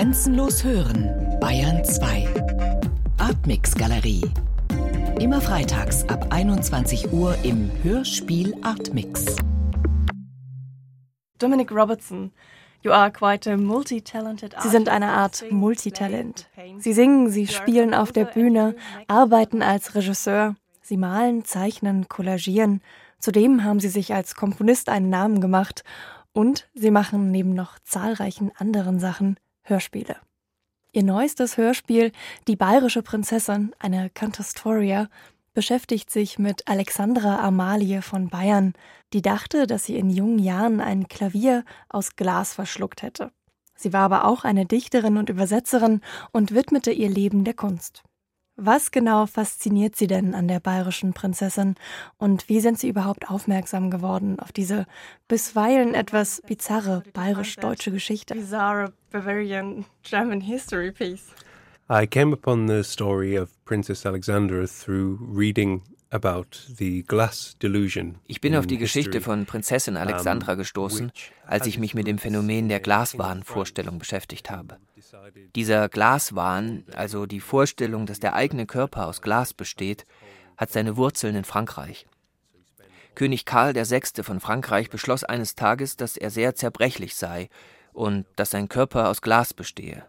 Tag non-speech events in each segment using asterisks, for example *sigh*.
Grenzenlos hören, Bayern 2. Artmix Galerie. Immer freitags ab 21 Uhr im Hörspiel Artmix. Dominic Robertson. You are quite a multi-talented Sie sind eine Art Multitalent. Sie singen, sie spielen auf der Bühne, arbeiten als Regisseur, sie malen, zeichnen, collagieren. Zudem haben sie sich als Komponist einen Namen gemacht und sie machen neben noch zahlreichen anderen Sachen Hörspiele. Ihr neuestes Hörspiel, Die bayerische Prinzessin, eine Cantastoria, beschäftigt sich mit Alexandra Amalie von Bayern, die dachte, dass sie in jungen Jahren ein Klavier aus Glas verschluckt hätte. Sie war aber auch eine Dichterin und Übersetzerin und widmete ihr Leben der Kunst. Was genau fasziniert Sie denn an der bayerischen Prinzessin und wie sind Sie überhaupt aufmerksam geworden auf diese bisweilen etwas bizarre bayerisch-deutsche Geschichte? Bizarre Bavarian German history piece. I came upon the story of Princess Alexandra through reading ich bin auf die Geschichte von Prinzessin Alexandra gestoßen, als ich mich mit dem Phänomen der Glaswahnvorstellung beschäftigt habe. Dieser Glaswahn, also die Vorstellung, dass der eigene Körper aus Glas besteht, hat seine Wurzeln in Frankreich. König Karl VI. von Frankreich beschloss eines Tages, dass er sehr zerbrechlich sei und dass sein Körper aus Glas bestehe.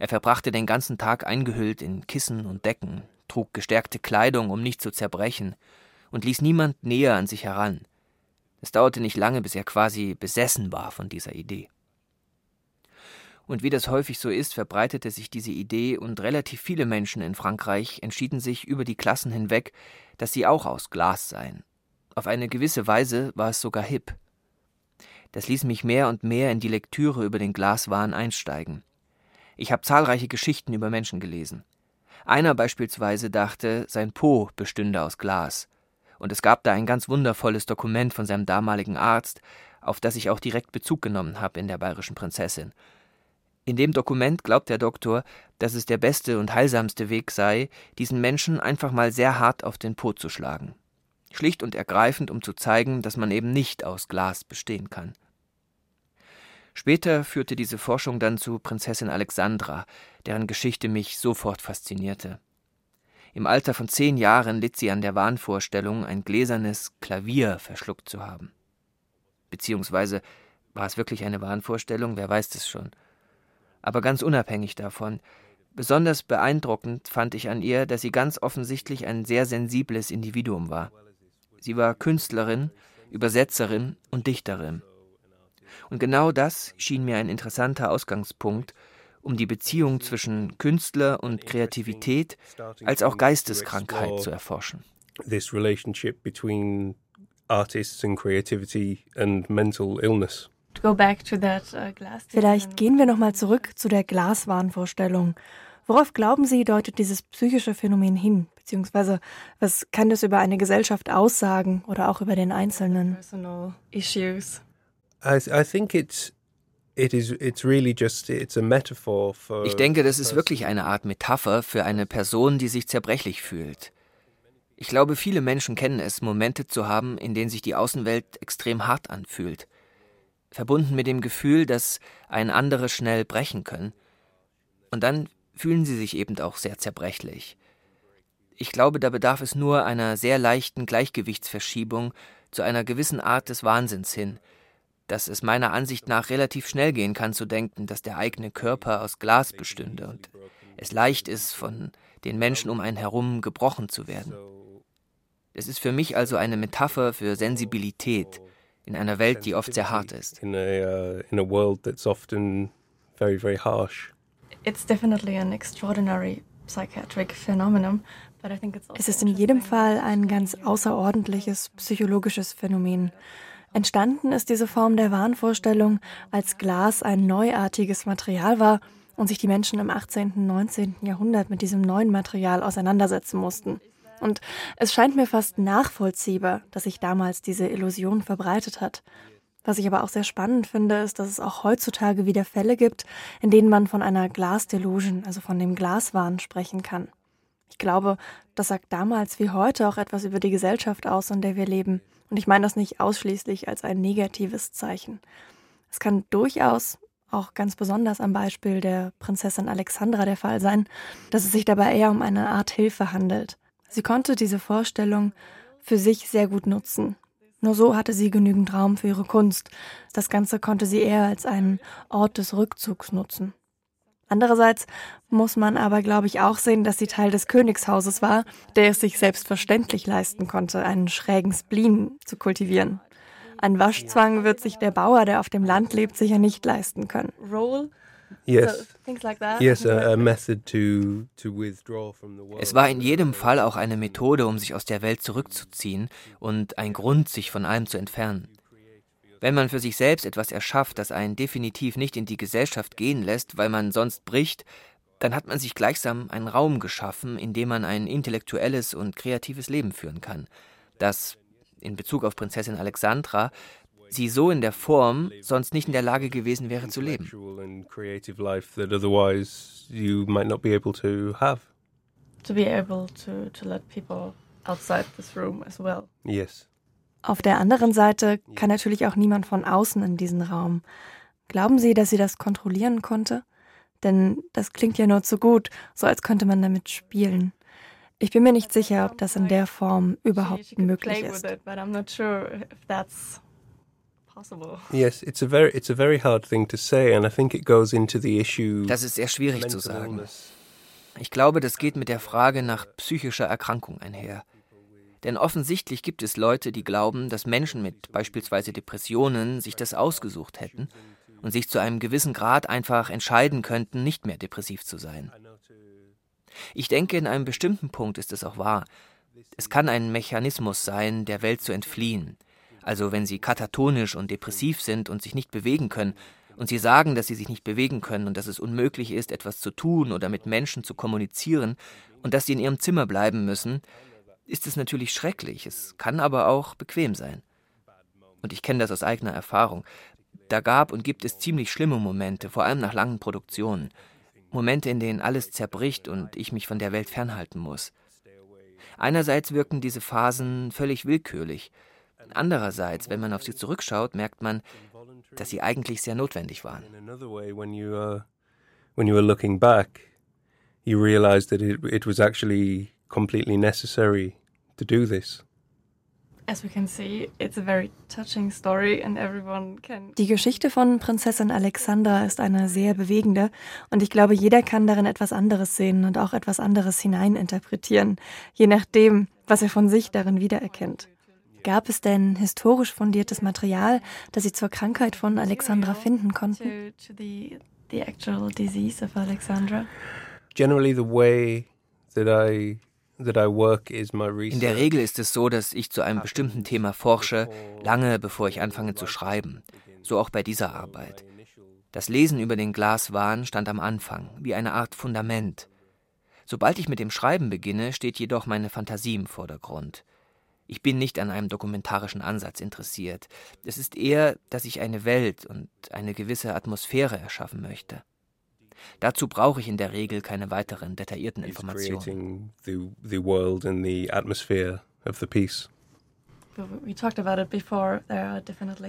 Er verbrachte den ganzen Tag eingehüllt in Kissen und Decken, trug gestärkte Kleidung, um nicht zu zerbrechen, und ließ niemand näher an sich heran. Es dauerte nicht lange, bis er quasi besessen war von dieser Idee. Und wie das häufig so ist, verbreitete sich diese Idee und relativ viele Menschen in Frankreich entschieden sich über die Klassen hinweg, dass sie auch aus Glas seien. Auf eine gewisse Weise war es sogar hip. Das ließ mich mehr und mehr in die Lektüre über den Glaswahn einsteigen. Ich habe zahlreiche Geschichten über Menschen gelesen. Einer beispielsweise dachte, sein Po bestünde aus Glas. Und es gab da ein ganz wundervolles Dokument von seinem damaligen Arzt, auf das ich auch direkt Bezug genommen habe in der bayerischen Prinzessin. In dem Dokument glaubt der Doktor, dass es der beste und heilsamste Weg sei, diesen Menschen einfach mal sehr hart auf den Po zu schlagen. Schlicht und ergreifend, um zu zeigen, dass man eben nicht aus Glas bestehen kann. Später führte diese Forschung dann zu Prinzessin Alexandra, deren Geschichte mich sofort faszinierte. Im Alter von zehn Jahren litt sie an der Wahnvorstellung, ein gläsernes Klavier verschluckt zu haben. Beziehungsweise war es wirklich eine Wahnvorstellung, wer weiß es schon. Aber ganz unabhängig davon, besonders beeindruckend fand ich an ihr, dass sie ganz offensichtlich ein sehr sensibles Individuum war. Sie war Künstlerin, Übersetzerin und Dichterin. Und genau das schien mir ein interessanter Ausgangspunkt, um die Beziehung zwischen Künstler und Kreativität als auch Geisteskrankheit zu erforschen. This relationship between artists and creativity and mental illness. Uh, Vielleicht gehen wir nochmal zurück zu der Glaswahnvorstellung. Worauf glauben Sie, deutet dieses psychische Phänomen hin? Beziehungsweise, was kann das über eine Gesellschaft aussagen oder auch über den Einzelnen? Personal issues. I, I think it's ich denke, das ist wirklich eine Art Metapher für eine Person, die sich zerbrechlich fühlt. Ich glaube, viele Menschen kennen es, Momente zu haben, in denen sich die Außenwelt extrem hart anfühlt. Verbunden mit dem Gefühl, dass ein andere schnell brechen können. Und dann fühlen sie sich eben auch sehr zerbrechlich. Ich glaube, da bedarf es nur einer sehr leichten Gleichgewichtsverschiebung zu einer gewissen Art des Wahnsinns hin – dass es meiner Ansicht nach relativ schnell gehen kann zu denken, dass der eigene Körper aus Glas bestünde und es leicht ist, von den Menschen um einen herum gebrochen zu werden. Es ist für mich also eine Metapher für Sensibilität in einer Welt, die oft sehr hart ist. In a, uh, in a world that's often very, very harsh. It's definitely an extraordinary psychiatric phenomenon. Also es ist in jedem Fall ein ganz außerordentliches psychologisches Phänomen. Entstanden ist diese Form der Wahnvorstellung, als Glas ein neuartiges Material war und sich die Menschen im 18. und 19. Jahrhundert mit diesem neuen Material auseinandersetzen mussten. Und es scheint mir fast nachvollziehbar, dass sich damals diese Illusion verbreitet hat. Was ich aber auch sehr spannend finde, ist, dass es auch heutzutage wieder Fälle gibt, in denen man von einer Glasdelusion, also von dem Glaswahn sprechen kann. Ich glaube, das sagt damals wie heute auch etwas über die Gesellschaft aus, in der wir leben. Und ich meine das nicht ausschließlich als ein negatives Zeichen. Es kann durchaus auch ganz besonders am Beispiel der Prinzessin Alexandra der Fall sein, dass es sich dabei eher um eine Art Hilfe handelt. Sie konnte diese Vorstellung für sich sehr gut nutzen. Nur so hatte sie genügend Raum für ihre Kunst. Das Ganze konnte sie eher als einen Ort des Rückzugs nutzen. Andererseits muss man aber, glaube ich, auch sehen, dass sie Teil des Königshauses war, der es sich selbstverständlich leisten konnte, einen schrägen Spleen zu kultivieren. Ein Waschzwang wird sich der Bauer, der auf dem Land lebt, sicher nicht leisten können. Es war in jedem Fall auch eine Methode, um sich aus der Welt zurückzuziehen und ein Grund, sich von allem zu entfernen. Wenn man für sich selbst etwas erschafft, das einen definitiv nicht in die Gesellschaft gehen lässt, weil man sonst bricht, dann hat man sich gleichsam einen Raum geschaffen, in dem man ein intellektuelles und kreatives Leben führen kann, das in Bezug auf Prinzessin Alexandra sie so in der Form sonst nicht in der Lage gewesen wäre zu leben. To be able to, to let people outside this room as well. Yes. Auf der anderen Seite kann natürlich auch niemand von außen in diesen Raum. Glauben Sie, dass sie das kontrollieren konnte? Denn das klingt ja nur zu gut, so als könnte man damit spielen. Ich bin mir nicht sicher, ob das in der Form überhaupt möglich ist. Yes, it's a very it's a very hard thing to say and I think it goes into the issue. Das ist sehr schwierig zu sagen. Ich glaube, das geht mit der Frage nach psychischer Erkrankung einher. Denn offensichtlich gibt es Leute, die glauben, dass Menschen mit beispielsweise Depressionen sich das ausgesucht hätten und sich zu einem gewissen Grad einfach entscheiden könnten, nicht mehr depressiv zu sein. Ich denke, in einem bestimmten Punkt ist es auch wahr. Es kann ein Mechanismus sein, der Welt zu entfliehen. Also wenn sie katatonisch und depressiv sind und sich nicht bewegen können, und sie sagen, dass sie sich nicht bewegen können und dass es unmöglich ist, etwas zu tun oder mit Menschen zu kommunizieren und dass sie in ihrem Zimmer bleiben müssen, ist es natürlich schrecklich, es kann aber auch bequem sein. Und ich kenne das aus eigener Erfahrung. Da gab und gibt es ziemlich schlimme Momente, vor allem nach langen Produktionen. Momente, in denen alles zerbricht und ich mich von der Welt fernhalten muss. Einerseits wirken diese Phasen völlig willkürlich. Andererseits, wenn man auf sie zurückschaut, merkt man, dass sie eigentlich sehr notwendig waren. When you were looking back, you realized that it, it was actually completely necessary to do this. Die Geschichte von Prinzessin Alexandra ist eine sehr bewegende und ich glaube, jeder kann darin etwas anderes sehen und auch etwas anderes hineininterpretieren, je nachdem, was er von sich darin wiedererkennt. Gab es denn historisch fundiertes Material, das Sie zur Krankheit von Alexandra finden konnten? Generally the way that I in der Regel ist es so, dass ich zu einem bestimmten Thema forsche, lange bevor ich anfange zu schreiben. So auch bei dieser Arbeit. Das Lesen über den Glaswahn stand am Anfang, wie eine Art Fundament. Sobald ich mit dem Schreiben beginne, steht jedoch meine Fantasie im Vordergrund. Ich bin nicht an einem dokumentarischen Ansatz interessiert. Es ist eher, dass ich eine Welt und eine gewisse Atmosphäre erschaffen möchte. Dazu brauche ich in der Regel keine weiteren detaillierten Informationen.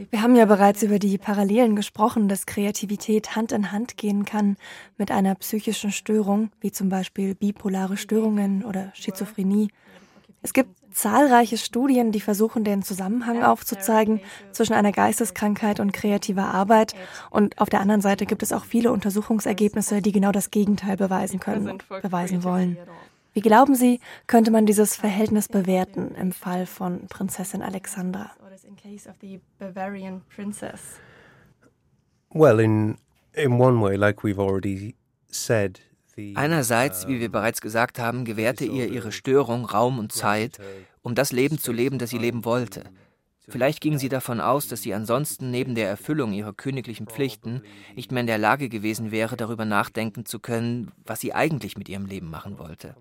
Wir haben ja bereits über die Parallelen gesprochen, dass Kreativität Hand in Hand gehen kann mit einer psychischen Störung, wie zum Beispiel bipolare Störungen oder Schizophrenie. Es gibt zahlreiche Studien, die versuchen, den Zusammenhang aufzuzeigen zwischen einer Geisteskrankheit und kreativer Arbeit. Und auf der anderen Seite gibt es auch viele Untersuchungsergebnisse, die genau das Gegenteil beweisen können und beweisen wollen. Wie glauben Sie, könnte man dieses Verhältnis bewerten im Fall von Prinzessin Alexandra? Well, in, in one way, like we've already said, Einerseits, wie wir bereits gesagt haben, gewährte ihr ihre Störung Raum und Zeit, um das Leben zu leben, das sie leben wollte. Vielleicht ging sie davon aus, dass sie ansonsten neben der Erfüllung ihrer königlichen Pflichten nicht mehr in der Lage gewesen wäre, darüber nachdenken zu können, was sie eigentlich mit ihrem Leben machen wollte.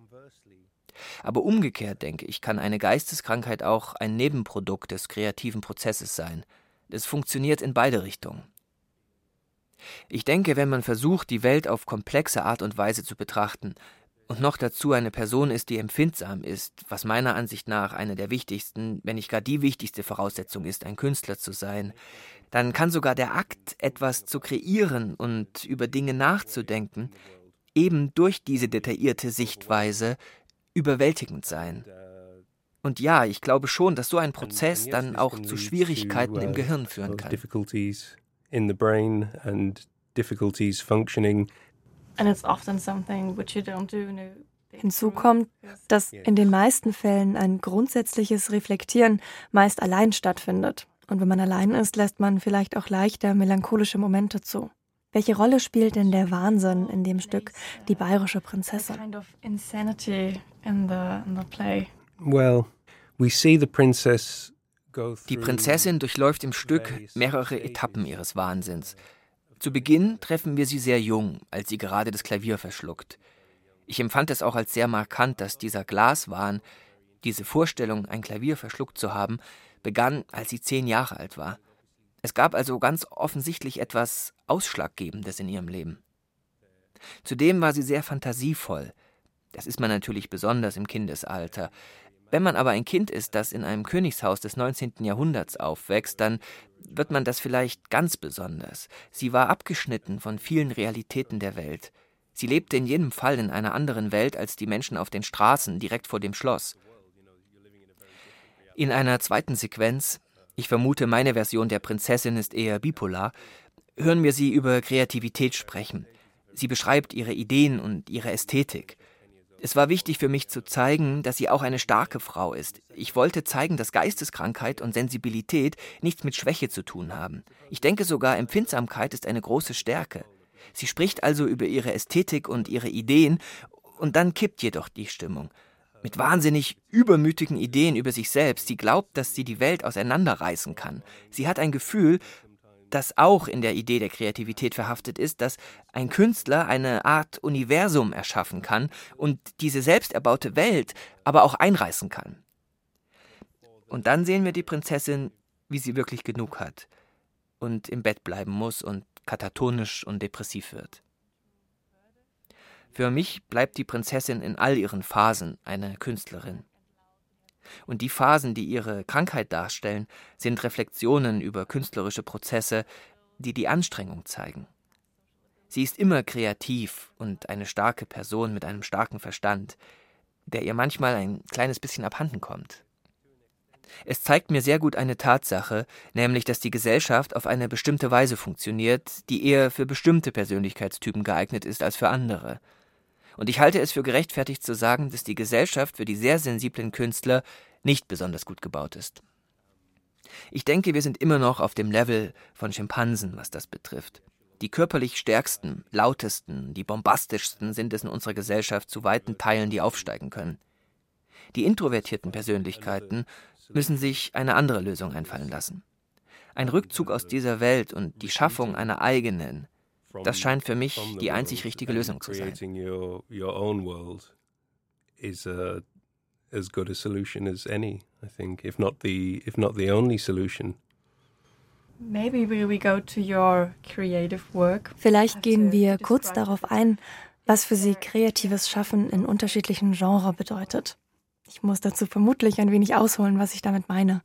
Aber umgekehrt, denke ich, kann eine Geisteskrankheit auch ein Nebenprodukt des kreativen Prozesses sein. Es funktioniert in beide Richtungen. Ich denke, wenn man versucht, die Welt auf komplexe Art und Weise zu betrachten, und noch dazu eine Person ist, die empfindsam ist, was meiner Ansicht nach eine der wichtigsten, wenn nicht gar die wichtigste Voraussetzung ist, ein Künstler zu sein, dann kann sogar der Akt, etwas zu kreieren und über Dinge nachzudenken, eben durch diese detaillierte Sichtweise überwältigend sein. Und ja, ich glaube schon, dass so ein Prozess dann auch zu Schwierigkeiten im Gehirn führen kann. Hinzu kommt, dass in den meisten Fällen ein grundsätzliches Reflektieren meist allein stattfindet. Und wenn man allein ist, lässt man vielleicht auch leichter melancholische Momente zu. Welche Rolle spielt denn der Wahnsinn in dem Stück Die bayerische Prinzessin? Well, we see the princess die Prinzessin durchläuft im Stück mehrere Etappen ihres Wahnsinns. Zu Beginn treffen wir sie sehr jung, als sie gerade das Klavier verschluckt. Ich empfand es auch als sehr markant, dass dieser Glaswahn, diese Vorstellung, ein Klavier verschluckt zu haben, begann, als sie zehn Jahre alt war. Es gab also ganz offensichtlich etwas Ausschlaggebendes in ihrem Leben. Zudem war sie sehr fantasievoll. Das ist man natürlich besonders im Kindesalter. Wenn man aber ein Kind ist, das in einem Königshaus des 19. Jahrhunderts aufwächst, dann wird man das vielleicht ganz besonders. Sie war abgeschnitten von vielen Realitäten der Welt. Sie lebte in jedem Fall in einer anderen Welt als die Menschen auf den Straßen direkt vor dem Schloss. In einer zweiten Sequenz, ich vermute, meine Version der Prinzessin ist eher bipolar, hören wir sie über Kreativität sprechen. Sie beschreibt ihre Ideen und ihre Ästhetik. Es war wichtig für mich zu zeigen, dass sie auch eine starke Frau ist. Ich wollte zeigen, dass Geisteskrankheit und Sensibilität nichts mit Schwäche zu tun haben. Ich denke sogar, Empfindsamkeit ist eine große Stärke. Sie spricht also über ihre Ästhetik und ihre Ideen, und dann kippt jedoch die Stimmung. Mit wahnsinnig übermütigen Ideen über sich selbst. Sie glaubt, dass sie die Welt auseinanderreißen kann. Sie hat ein Gefühl, das auch in der Idee der Kreativität verhaftet ist, dass ein Künstler eine Art Universum erschaffen kann und diese selbst erbaute Welt aber auch einreißen kann. Und dann sehen wir die Prinzessin, wie sie wirklich genug hat und im Bett bleiben muss und katatonisch und depressiv wird. Für mich bleibt die Prinzessin in all ihren Phasen eine Künstlerin. Und die Phasen, die ihre Krankheit darstellen, sind Reflexionen über künstlerische Prozesse, die die Anstrengung zeigen. Sie ist immer kreativ und eine starke Person mit einem starken Verstand, der ihr manchmal ein kleines bisschen abhanden kommt. Es zeigt mir sehr gut eine Tatsache, nämlich dass die Gesellschaft auf eine bestimmte Weise funktioniert, die eher für bestimmte Persönlichkeitstypen geeignet ist als für andere. Und ich halte es für gerechtfertigt zu sagen, dass die Gesellschaft für die sehr sensiblen Künstler nicht besonders gut gebaut ist. Ich denke, wir sind immer noch auf dem Level von Schimpansen, was das betrifft. Die körperlich stärksten, lautesten, die bombastischsten sind es in unserer Gesellschaft zu weiten Teilen, die aufsteigen können. Die introvertierten Persönlichkeiten müssen sich eine andere Lösung einfallen lassen. Ein Rückzug aus dieser Welt und die Schaffung einer eigenen, das scheint für mich die einzig richtige Lösung zu sein. as good a solution as any, I think, if not the if not the only solution. Vielleicht gehen wir kurz darauf ein, was für Sie kreatives Schaffen in unterschiedlichen Genres bedeutet. Ich muss dazu vermutlich ein wenig ausholen, was ich damit meine.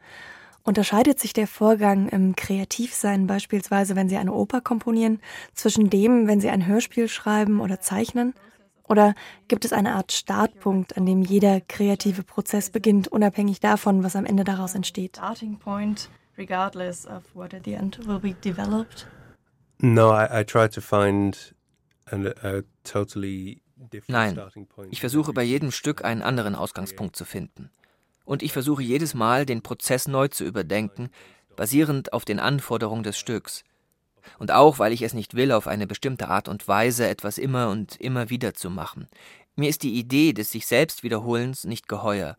Unterscheidet sich der Vorgang im Kreativsein beispielsweise, wenn Sie eine Oper komponieren, zwischen dem, wenn Sie ein Hörspiel schreiben oder zeichnen? Oder gibt es eine Art Startpunkt, an dem jeder kreative Prozess beginnt, unabhängig davon, was am Ende daraus entsteht? Starting point, regardless of what at the end will be developed. No, I, I try to find a, a totally Nein, ich versuche bei jedem Stück einen anderen Ausgangspunkt zu finden. Und ich versuche jedes Mal, den Prozess neu zu überdenken, basierend auf den Anforderungen des Stücks. Und auch, weil ich es nicht will, auf eine bestimmte Art und Weise etwas immer und immer wieder zu machen. Mir ist die Idee des sich selbst Wiederholens nicht geheuer,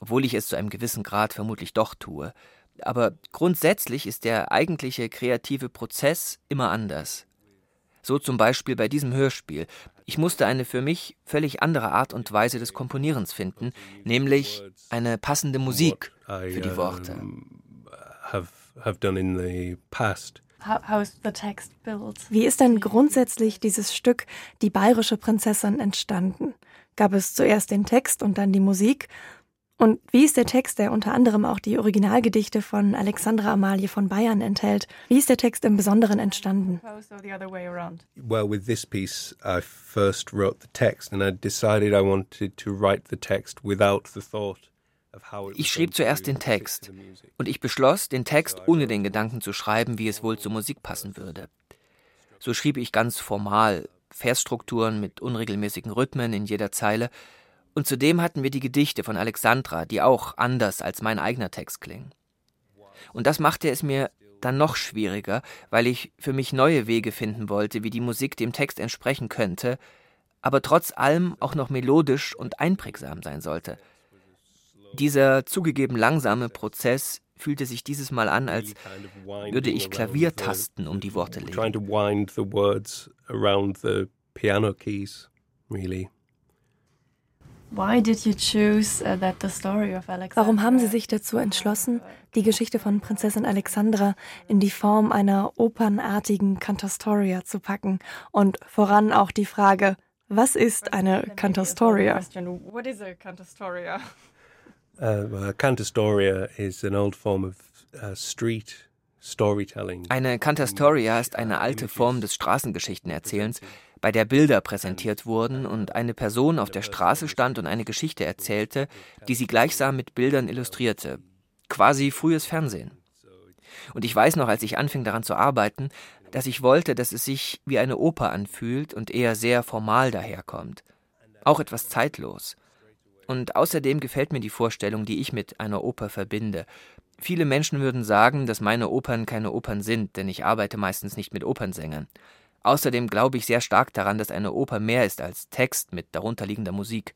obwohl ich es zu einem gewissen Grad vermutlich doch tue. Aber grundsätzlich ist der eigentliche kreative Prozess immer anders. So zum Beispiel bei diesem Hörspiel. Ich musste eine für mich völlig andere Art und Weise des Komponierens finden, nämlich eine passende Musik für die Worte. Wie ist denn grundsätzlich dieses Stück Die bayerische Prinzessin entstanden? Gab es zuerst den Text und dann die Musik? Und wie ist der Text, der unter anderem auch die Originalgedichte von Alexandra Amalie von Bayern enthält, wie ist der Text im Besonderen entstanden? Well, with this piece, I first wrote the text and I decided I wanted to write the text without the thought ich schrieb zuerst den Text und ich beschloss, den Text ohne den Gedanken zu schreiben, wie es wohl zur Musik passen würde. So schrieb ich ganz formal Versstrukturen mit unregelmäßigen Rhythmen in jeder Zeile und zudem hatten wir die Gedichte von Alexandra, die auch anders als mein eigener Text klingen. Und das machte es mir dann noch schwieriger, weil ich für mich neue Wege finden wollte, wie die Musik dem Text entsprechen könnte, aber trotz allem auch noch melodisch und einprägsam sein sollte. Dieser zugegeben langsame Prozess fühlte sich dieses Mal an, als würde ich Klaviertasten um die Worte legen. Uh, Warum haben Sie sich dazu entschlossen, die Geschichte von Prinzessin Alexandra in die Form einer opernartigen Cantastoria zu packen? Und voran auch die Frage, was ist eine Cantastoria? Uh, Cantastoria is an old form of uh, street eine Cantastoria ist eine alte Form des Straßengeschichtenerzählens, bei der Bilder präsentiert wurden und eine Person auf der Straße stand und eine Geschichte erzählte, die sie gleichsam mit Bildern illustrierte. Quasi frühes Fernsehen. Und ich weiß noch, als ich anfing daran zu arbeiten, dass ich wollte, dass es sich wie eine Oper anfühlt und eher sehr formal daherkommt. Auch etwas zeitlos. Und außerdem gefällt mir die Vorstellung, die ich mit einer Oper verbinde. Viele Menschen würden sagen, dass meine Opern keine Opern sind, denn ich arbeite meistens nicht mit Opernsängern. Außerdem glaube ich sehr stark daran, dass eine Oper mehr ist als Text mit darunterliegender Musik.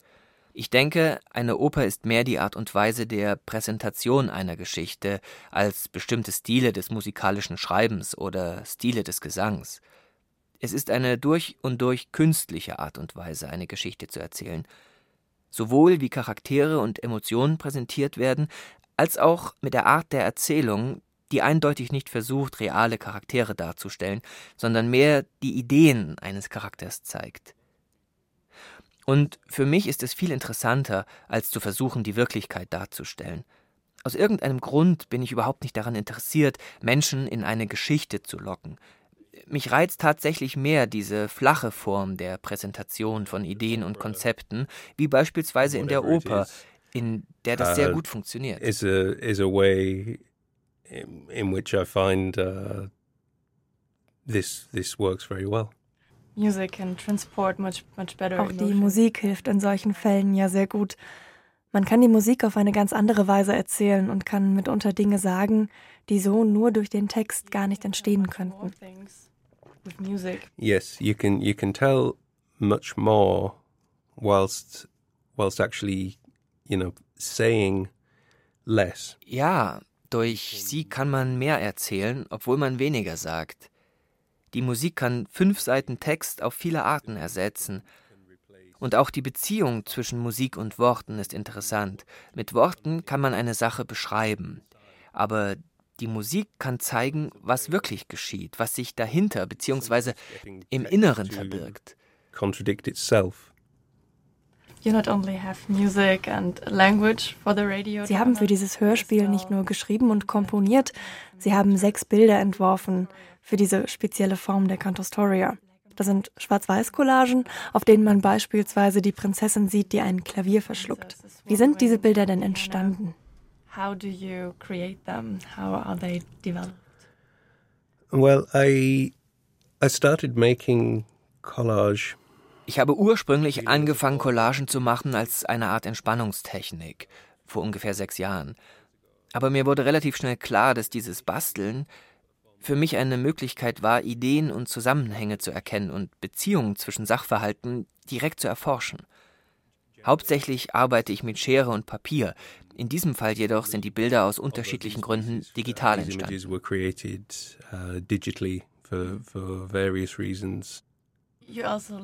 Ich denke, eine Oper ist mehr die Art und Weise der Präsentation einer Geschichte als bestimmte Stile des musikalischen Schreibens oder Stile des Gesangs. Es ist eine durch und durch künstliche Art und Weise, eine Geschichte zu erzählen. Sowohl wie Charaktere und Emotionen präsentiert werden, als auch mit der Art der Erzählung, die eindeutig nicht versucht, reale Charaktere darzustellen, sondern mehr die Ideen eines Charakters zeigt. Und für mich ist es viel interessanter, als zu versuchen, die Wirklichkeit darzustellen. Aus irgendeinem Grund bin ich überhaupt nicht daran interessiert, Menschen in eine Geschichte zu locken. Mich reizt tatsächlich mehr diese flache Form der Präsentation von Ideen und Konzepten, wie beispielsweise in der Oper, in der das sehr uh, gut funktioniert. Is a, is a way in, in which I find uh, this this works very well. Auch die Musik hilft in solchen Fällen ja sehr gut. Man kann die Musik auf eine ganz andere Weise erzählen und kann mitunter Dinge sagen, die so nur durch den Text gar nicht entstehen könnten. Yes, you can you can tell much more whilst whilst actually, you know, saying less. Ja, durch sie kann man mehr erzählen, obwohl man weniger sagt. Die Musik kann fünf Seiten Text auf viele Arten ersetzen. Und auch die Beziehung zwischen Musik und Worten ist interessant. Mit Worten kann man eine Sache beschreiben. Aber die Musik kann zeigen, was wirklich geschieht, was sich dahinter bzw. im Inneren verbirgt. Contradict itself. Sie haben für dieses Hörspiel nicht nur geschrieben und komponiert, sie haben sechs Bilder entworfen für diese spezielle Form der Cantostoria. Das sind Schwarz-Weiß-Collagen, auf denen man beispielsweise die Prinzessin sieht, die ein Klavier verschluckt. Wie sind diese Bilder denn entstanden? How do you create them? How are they developed? Well, I I started making collage ich habe ursprünglich angefangen, Collagen zu machen als eine Art Entspannungstechnik, vor ungefähr sechs Jahren. Aber mir wurde relativ schnell klar, dass dieses Basteln für mich eine Möglichkeit war, Ideen und Zusammenhänge zu erkennen und Beziehungen zwischen Sachverhalten direkt zu erforschen. Hauptsächlich arbeite ich mit Schere und Papier. In diesem Fall jedoch sind die Bilder aus unterschiedlichen Gründen digital entstanden. Also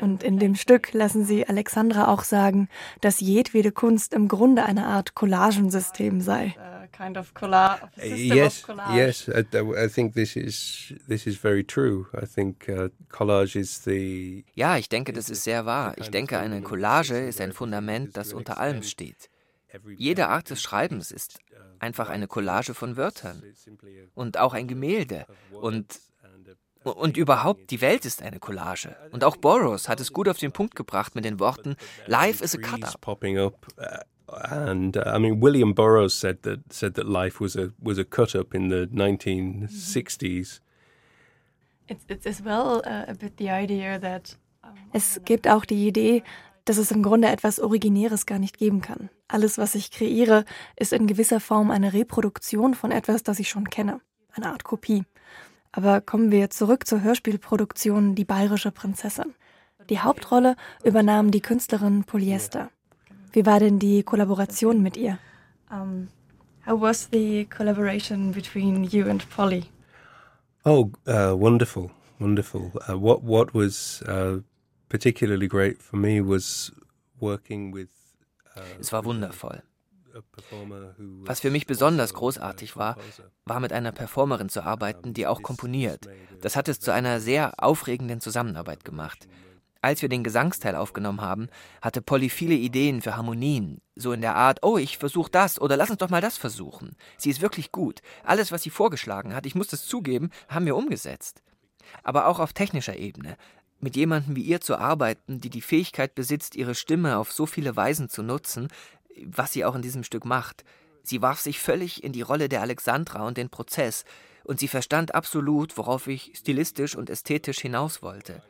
Und in dem Stück lassen Sie Alexandra auch sagen, dass jedwede Kunst im Grunde eine Art Collagensystem sei. kind of collage. yes, of collage. yes. I, I, think this is this is very true. I think uh, collage is the. Ja, ich denke, das ist sehr wahr. Ich denke, eine Collage ist ein Fundament, das unter allem steht. Jede Art des Schreibens ist einfach eine Collage von Wörtern und auch ein Gemälde und und überhaupt, die Welt ist eine Collage. Und auch Burroughs hat es gut auf den Punkt gebracht mit den Worten Life is a cut-up. and uh, I mean William Burroughs said that said that life was a was a cut up in the 1960s. It's, it's as well uh, a bit the idea that es gibt auch die Idee, dass es im Grunde etwas Originäres gar nicht geben kann. Alles, was ich kreiere, ist in gewisser Form eine Reproduktion von etwas, das ich schon kenne, eine Art Kopie. Aber kommen wir zurück zur Hörspielproduktion Die bayerische Prinzessin. Die Hauptrolle übernahm die Künstlerin Polyester. Wie war denn die Kollaboration mit ihr? Um, how was the collaboration between you and Polly? Oh, uh, wonderful, wonderful. Uh, what what was uh, particularly great for me was working with. Uh, es war wundervoll. Was für mich besonders großartig war, war mit einer Performerin zu arbeiten, die auch komponiert. Das hat es zu einer sehr aufregenden Zusammenarbeit gemacht. Als wir den Gesangsteil aufgenommen haben, hatte Polly viele Ideen für Harmonien, so in der Art, oh, ich versuche das oder lass uns doch mal das versuchen. Sie ist wirklich gut. Alles, was sie vorgeschlagen hat, ich muss das zugeben, haben wir umgesetzt. Aber auch auf technischer Ebene. Mit jemandem wie ihr zu arbeiten, die die Fähigkeit besitzt, ihre Stimme auf so viele Weisen zu nutzen, was sie auch in diesem Stück macht. Sie warf sich völlig in die Rolle der Alexandra und den Prozess, und sie verstand absolut, worauf ich stilistisch und ästhetisch hinaus wollte.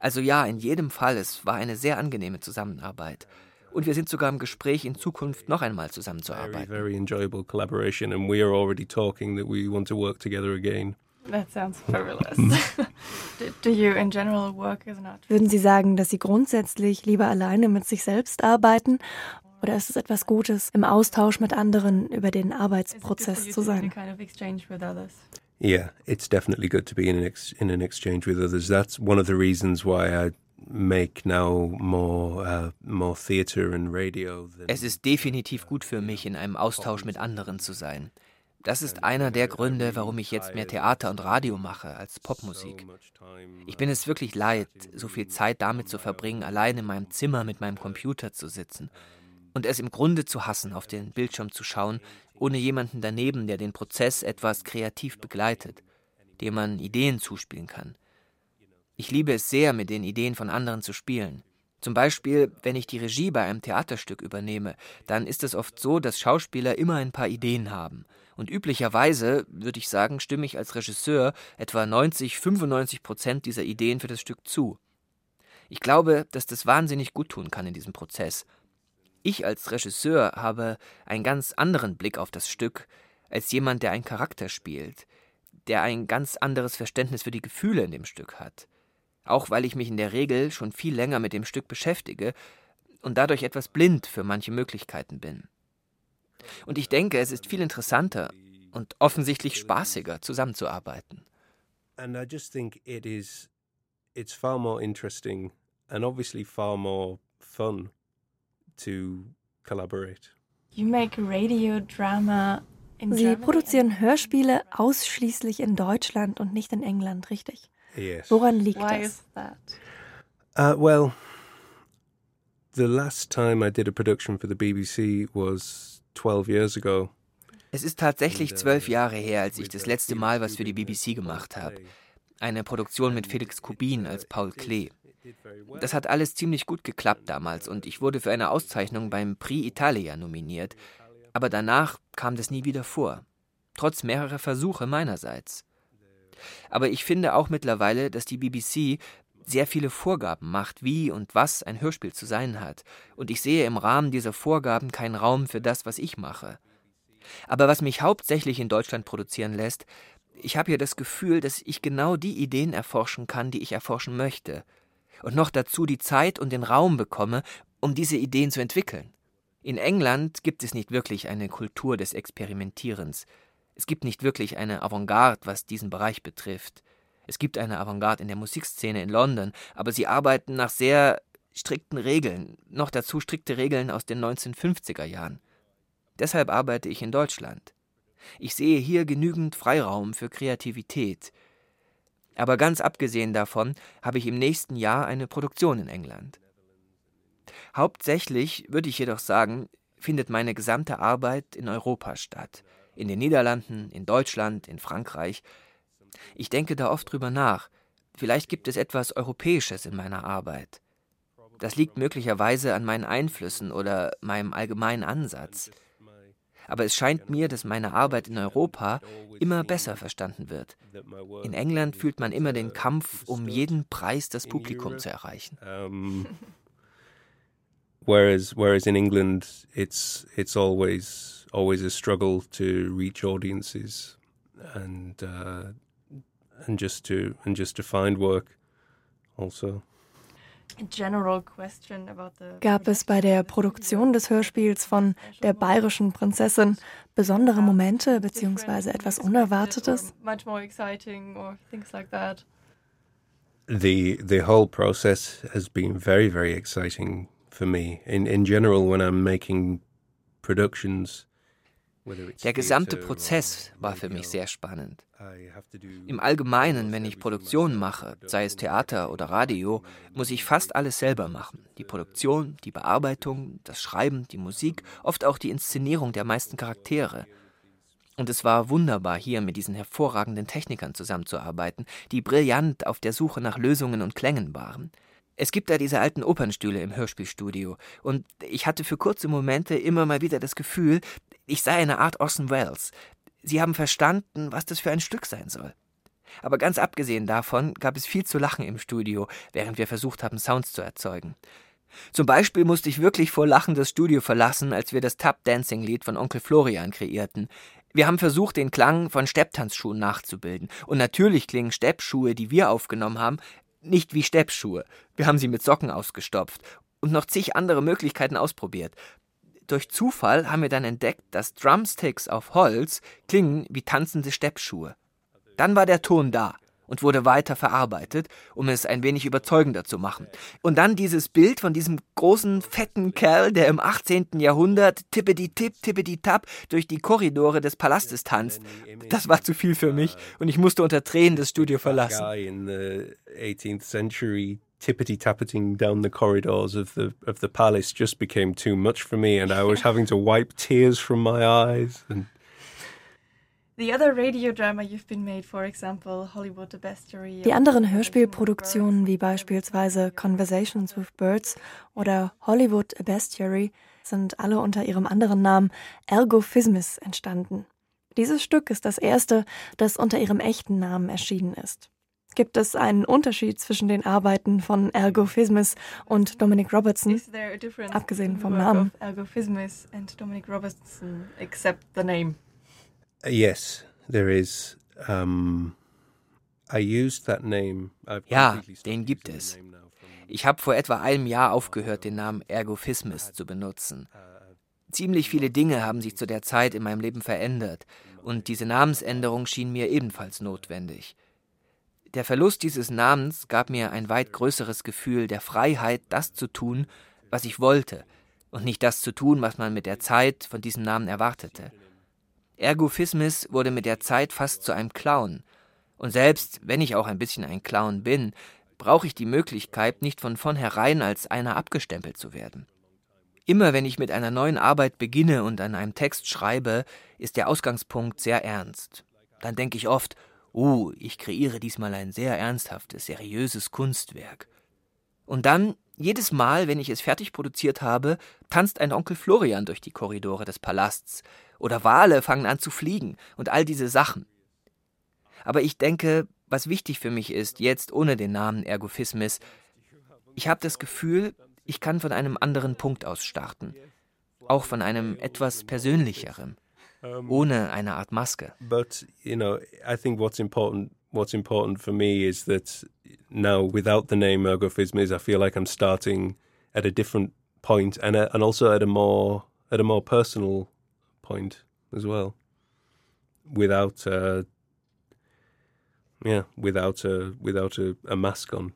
Also ja, in jedem Fall, es war eine sehr angenehme Zusammenarbeit. Und wir sind sogar im Gespräch, in Zukunft noch einmal zusammenzuarbeiten. Very, very enjoyable collaboration and we are already talking that we want to work together again. That sounds fabulous. *laughs* do, you in general work as an artist? Würden Sie sagen, dass Sie grundsätzlich lieber alleine mit sich selbst arbeiten oder ist es etwas Gutes, im Austausch mit anderen über den Arbeitsprozess zu sein? Yeah, it's definitely good to be in an ex- in an exchange with others. That's one of the reasons why I make now more uh, more theater and radio. Es ist definitiv gut für mich, in einem Austausch mit anderen zu sein. Das ist einer der Gründe, warum ich jetzt mehr Theater und Radio mache als Popmusik. Ich bin es wirklich leid, so viel Zeit damit zu verbringen, allein in meinem Zimmer mit meinem Computer zu sitzen und es im Grunde zu hassen, auf den Bildschirm zu schauen ohne jemanden daneben, der den Prozess etwas kreativ begleitet, dem man Ideen zuspielen kann. Ich liebe es sehr, mit den Ideen von anderen zu spielen. Zum Beispiel, wenn ich die Regie bei einem Theaterstück übernehme, dann ist es oft so, dass Schauspieler immer ein paar Ideen haben. Und üblicherweise, würde ich sagen, stimme ich als Regisseur etwa 90, 95 Prozent dieser Ideen für das Stück zu. Ich glaube, dass das wahnsinnig gut tun kann in diesem Prozess, ich als Regisseur habe einen ganz anderen Blick auf das Stück als jemand, der einen Charakter spielt, der ein ganz anderes Verständnis für die Gefühle in dem Stück hat. Auch weil ich mich in der Regel schon viel länger mit dem Stück beschäftige und dadurch etwas blind für manche Möglichkeiten bin. Und ich denke, es ist viel interessanter und offensichtlich spaßiger zusammenzuarbeiten. And I just think it is it's far more interesting and obviously far more fun to collaborate. You make radio drama in Sie produzieren Hörspiele ausschließlich in Deutschland und nicht in England, richtig? Yes. Woran liegt Why das? Is that? Uh, well, the last time I did a production for the BBC was 12 years ago. Es ist tatsächlich zwölf Jahre her, als ich das letzte Mal was für die BBC gemacht habe. Eine Produktion mit Felix Kubin als Paul Klee. Das hat alles ziemlich gut geklappt damals und ich wurde für eine Auszeichnung beim Prix Italia nominiert, aber danach kam das nie wieder vor, trotz mehrerer Versuche meinerseits. Aber ich finde auch mittlerweile, dass die BBC sehr viele Vorgaben macht, wie und was ein Hörspiel zu sein hat, und ich sehe im Rahmen dieser Vorgaben keinen Raum für das, was ich mache. Aber was mich hauptsächlich in Deutschland produzieren lässt, ich habe ja das Gefühl, dass ich genau die Ideen erforschen kann, die ich erforschen möchte, und noch dazu die Zeit und den Raum bekomme, um diese Ideen zu entwickeln. In England gibt es nicht wirklich eine Kultur des Experimentierens. Es gibt nicht wirklich eine Avantgarde, was diesen Bereich betrifft. Es gibt eine Avantgarde in der Musikszene in London, aber sie arbeiten nach sehr strikten Regeln, noch dazu strikte Regeln aus den 1950er Jahren. Deshalb arbeite ich in Deutschland. Ich sehe hier genügend Freiraum für Kreativität. Aber ganz abgesehen davon habe ich im nächsten Jahr eine Produktion in England. Hauptsächlich, würde ich jedoch sagen, findet meine gesamte Arbeit in Europa statt. In den Niederlanden, in Deutschland, in Frankreich. Ich denke da oft drüber nach. Vielleicht gibt es etwas Europäisches in meiner Arbeit. Das liegt möglicherweise an meinen Einflüssen oder meinem allgemeinen Ansatz aber es scheint mir, dass meine Arbeit in Europa immer besser verstanden wird. In England fühlt man immer den Kampf, um jeden Preis das Publikum zu erreichen. whereas, whereas in England, it's it's always always a struggle to reach audiences and uh, and just to and just to find work also. Gab es bei der Produktion des Hörspiels von Der bayerischen Prinzessin besondere Momente bzw. etwas Unerwartetes? The the whole process has been very very exciting for me. In in general when I'm making productions der gesamte Prozess war für mich sehr spannend. Im Allgemeinen, wenn ich Produktionen mache, sei es Theater oder Radio, muss ich fast alles selber machen. Die Produktion, die Bearbeitung, das Schreiben, die Musik, oft auch die Inszenierung der meisten Charaktere. Und es war wunderbar, hier mit diesen hervorragenden Technikern zusammenzuarbeiten, die brillant auf der Suche nach Lösungen und Klängen waren. Es gibt da diese alten Opernstühle im Hörspielstudio, und ich hatte für kurze Momente immer mal wieder das Gefühl, ich sei eine Art Orson Welles. Sie haben verstanden, was das für ein Stück sein soll. Aber ganz abgesehen davon gab es viel zu lachen im Studio, während wir versucht haben, Sounds zu erzeugen. Zum Beispiel musste ich wirklich vor Lachen das Studio verlassen, als wir das Tap-Dancing-Lied von Onkel Florian kreierten. Wir haben versucht, den Klang von Stepptanzschuhen nachzubilden. Und natürlich klingen Steppschuhe, die wir aufgenommen haben, nicht wie Steppschuhe. Wir haben sie mit Socken ausgestopft und noch zig andere Möglichkeiten ausprobiert. Durch Zufall haben wir dann entdeckt, dass Drumsticks auf Holz klingen wie tanzende Steppschuhe. Dann war der Ton da und wurde weiter verarbeitet, um es ein wenig überzeugender zu machen. Und dann dieses Bild von diesem großen, fetten Kerl, der im 18. Jahrhundert tippedi-tipp, tippedi-tap durch die Korridore des Palastes tanzt. Das war zu viel für mich und ich musste unter Tränen das Studio verlassen tippity tappeting down the corridors of the of the palace just became too much for me, and I was *laughs* having to wipe tears from my eyes. And Die anderen Hörspielproduktionen wie beispielsweise Conversations with Birds oder Hollywood A Bestiary sind alle unter ihrem anderen Namen Ergo Phismis entstanden. Dieses Stück ist das erste, das unter ihrem echten Namen erschienen ist. Gibt es einen Unterschied zwischen den Arbeiten von Ergo Fismis und Dominic Robertson, abgesehen vom Namen? Ergo Fismis and Dominic Robertson, except the name. Uh, yes, there is. Um, I used that name. ja, den gibt es. Ich habe vor etwa einem Jahr aufgehört, den Namen Ergo Fismis zu benutzen. Ziemlich viele Dinge haben sich zu der Zeit in meinem Leben verändert und diese Namensänderung schien mir ebenfalls notwendig. Der Verlust dieses Namens gab mir ein weit größeres Gefühl der Freiheit, das zu tun, was ich wollte, und nicht das zu tun, was man mit der Zeit von diesem Namen erwartete. Ergo Fismis wurde mit der Zeit fast zu einem Clown. Und selbst wenn ich auch ein bisschen ein Clown bin, brauche ich die Möglichkeit, nicht von vornherein als einer abgestempelt zu werden. Immer wenn ich mit einer neuen Arbeit beginne und an einem Text schreibe, ist der Ausgangspunkt sehr ernst. Dann denke ich oft, oh, ich kreiere diesmal ein sehr ernsthaftes, seriöses Kunstwerk. Und dann, jedes Mal, wenn ich es fertig produziert habe, tanzt ein Onkel Florian durch die Korridore des Palasts, oder Wale fangen an zu fliegen und all diese Sachen. Aber ich denke, was wichtig für mich ist, jetzt ohne den Namen Ergophismis, ich habe das Gefühl, ich kann von einem anderen Punkt aus starten, auch von einem etwas persönlicheren. Um, ohne eine Art Maske. But you know, I think what's important what's important for me is that now without the name ergophismis, I feel like I'm starting at a different point and a, and also at a more at a more personal point as well. Without uh, yeah, without a without a, a mask on.